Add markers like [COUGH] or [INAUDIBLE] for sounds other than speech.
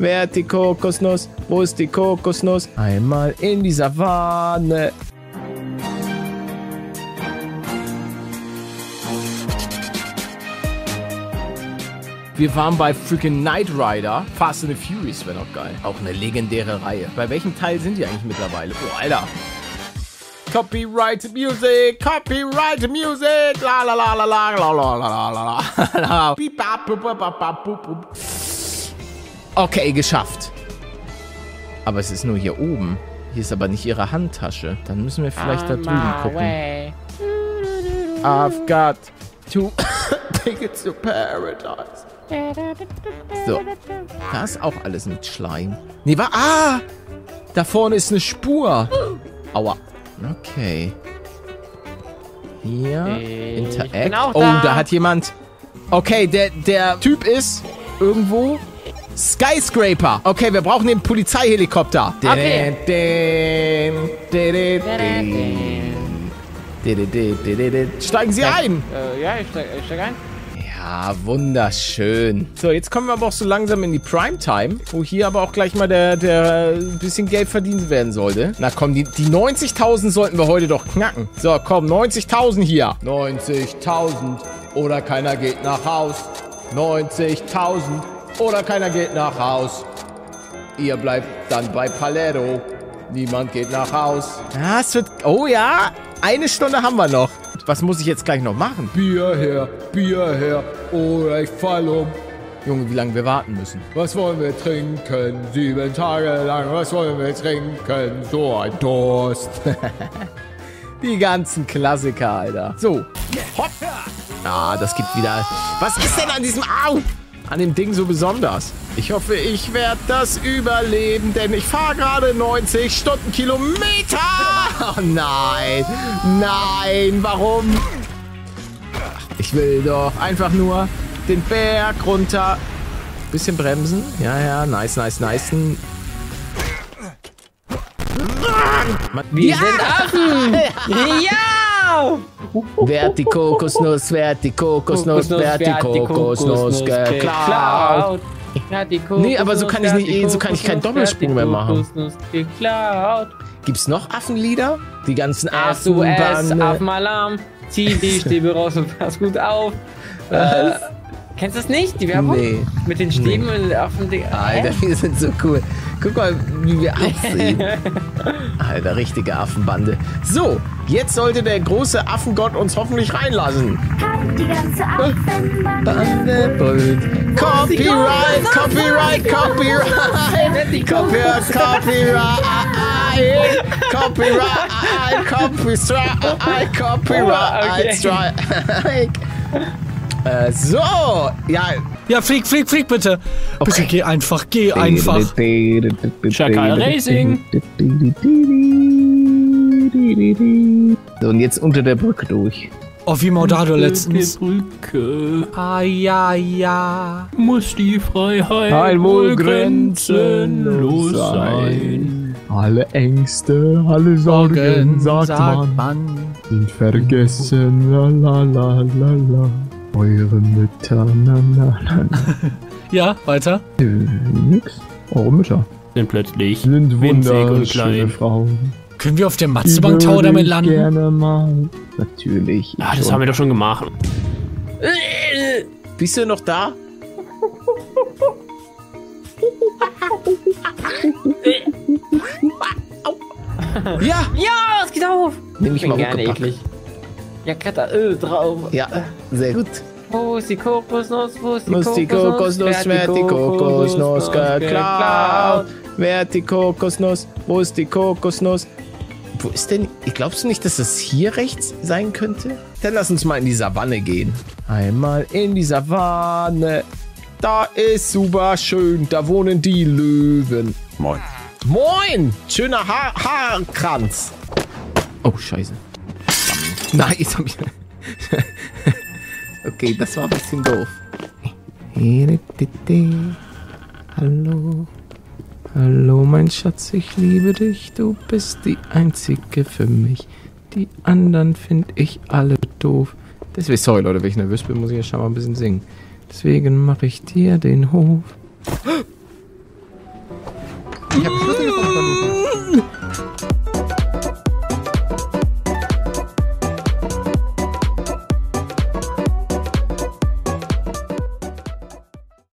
Wer hat die Kokosnuss? Wo ist die Kokosnuss? Einmal in die Savanne. Wir waren bei freaking Knight Rider. Fast and the Furious wäre noch geil. Auch eine legendäre Reihe. Bei welchem Teil sind die eigentlich mittlerweile? Oh, Alter. Copyright Music, Copyright Music, la la la la la la la la la la. [LAUGHS] Beep, Okay, geschafft. Aber es ist nur hier oben. Hier ist aber nicht ihre Handtasche. Dann müssen wir vielleicht da drüben gucken. I've got two [COUGHS] tickets to paradise. So. Da ist auch alles mit Schleim. Nee, war. Ah! Da vorne ist eine Spur. Aua. Okay. Hier. Interact. oh, da. da hat jemand. Okay, der, der Typ ist irgendwo. Skyscraper. Okay, wir brauchen den Polizeihelikopter. Okay. Steigen Sie ein! Ja, ich steig, ich steig ein. Ja, wunderschön. So, jetzt kommen wir aber auch so langsam in die Primetime, wo hier aber auch gleich mal der, der ein bisschen Geld verdient werden sollte. Na komm, die, die 90.000 sollten wir heute doch knacken. So, komm, 90.000 hier. 90.000 oder keiner geht nach Haus. 90.000 oder keiner geht nach Haus. Ihr bleibt dann bei Palermo. Niemand geht nach Haus. Ja, es wird... Oh ja, eine Stunde haben wir noch. Was muss ich jetzt gleich noch machen? Bier her, Bier her, oder ich fall um. Junge, wie lange wir warten müssen. Was wollen wir trinken? Sieben Tage lang, was wollen wir trinken? So ein Durst. [LAUGHS] Die ganzen Klassiker, Alter. So. Hopp. Ah, das gibt wieder... Was ist denn an diesem... Au! An dem Ding so besonders? Ich hoffe, ich werde das überleben, denn ich fahre gerade 90 Stundenkilometer. [LAUGHS] Oh nein. Nein, warum? Ich will doch einfach nur den Berg runter. Bisschen bremsen. Ja, ja, nice, nice, nice. Wir Ja! sind Affen! [LAUGHS] ja! Wer hat die Kokosnuss? Wer die Kokosnuss? Wer die Kokosnuss geklaut? Wer die Nee, aber so kann ich Kokosnuss nicht- so kann ich keinen Wer Doppelsprung mehr machen. Kokosnuss geklaut. Gibt's noch Affenlieder? Die ganzen SOS, Affenbande. Affenalarm. Zieh die Stäbe raus und pass gut auf. Äh, kennst du das nicht? Die Werbung? Nee. Mit den Stäben und den Affen. Alter, wir sind so cool. Guck mal, wie wir [LAUGHS] aussehen. Alter, richtige Affenbande. So, jetzt sollte der große Affengott uns hoffentlich reinlassen. Die ganze Affenbande. Bande brüllt. Copyright, Copyright, Copyright. Copyright, Copyright. Copyright, Copyright, [LAUGHS] Copyright, Strike. [LAUGHS] Äh, so, ja. Ja, flieg, flieg, flieg bitte. Bitte geh einfach, geh einfach. Chakal Racing. So, und jetzt unter der Brücke durch. Oh, wie Maudado letztens. Brücke Ah, ja, ja. muss die Freiheit Heil wohl grenzenlos sein. Alle Ängste, alle Sorgen, sagt, man, man. sind vergessen. La la la la la. Eure Mütter, na na na na. [LAUGHS] Ja, weiter. Nö, nix. Eure Mütter Sind plötzlich sind wunderschöne. Frauen. Können wir auf der Matzebank Tower damit landen? gerne mal. Natürlich. Ah, das haben wir doch schon gemacht. Bist du noch da? [LAUGHS] ja, Ja, es geht auf. nehme ich Ich bin mal gerne eklig. Ja, Kletter Öl drauf. Ja, sehr gut. Wo ist die Kokosnuss? Wo ist die Muss die Kokosnuss, wer hat die Kokosnuss geklaut? Wer hat die Kokosnuss? Wo ist die Kokosnuss? Wo ist denn... Glaubst du nicht, dass das hier rechts sein könnte? Dann lass uns mal in die Savanne gehen. Einmal in die Savanne. Da ist super schön. Da wohnen die Löwen. Moin. Moin! Schöner ha Haarkranz. Oh, scheiße. [LAUGHS] Nein, jetzt hab ich... [LAUGHS] okay, das war ein bisschen doof. Hallo. Hallo, mein Schatz, ich liebe dich. Du bist die einzige für mich. Die anderen finde ich alle doof. Deswegen, sorry Leute, wenn ich nervös bin, muss ich ja schon mal ein bisschen singen. Deswegen mache ich dir den Hof. Ich habe Schlüssel gefunden.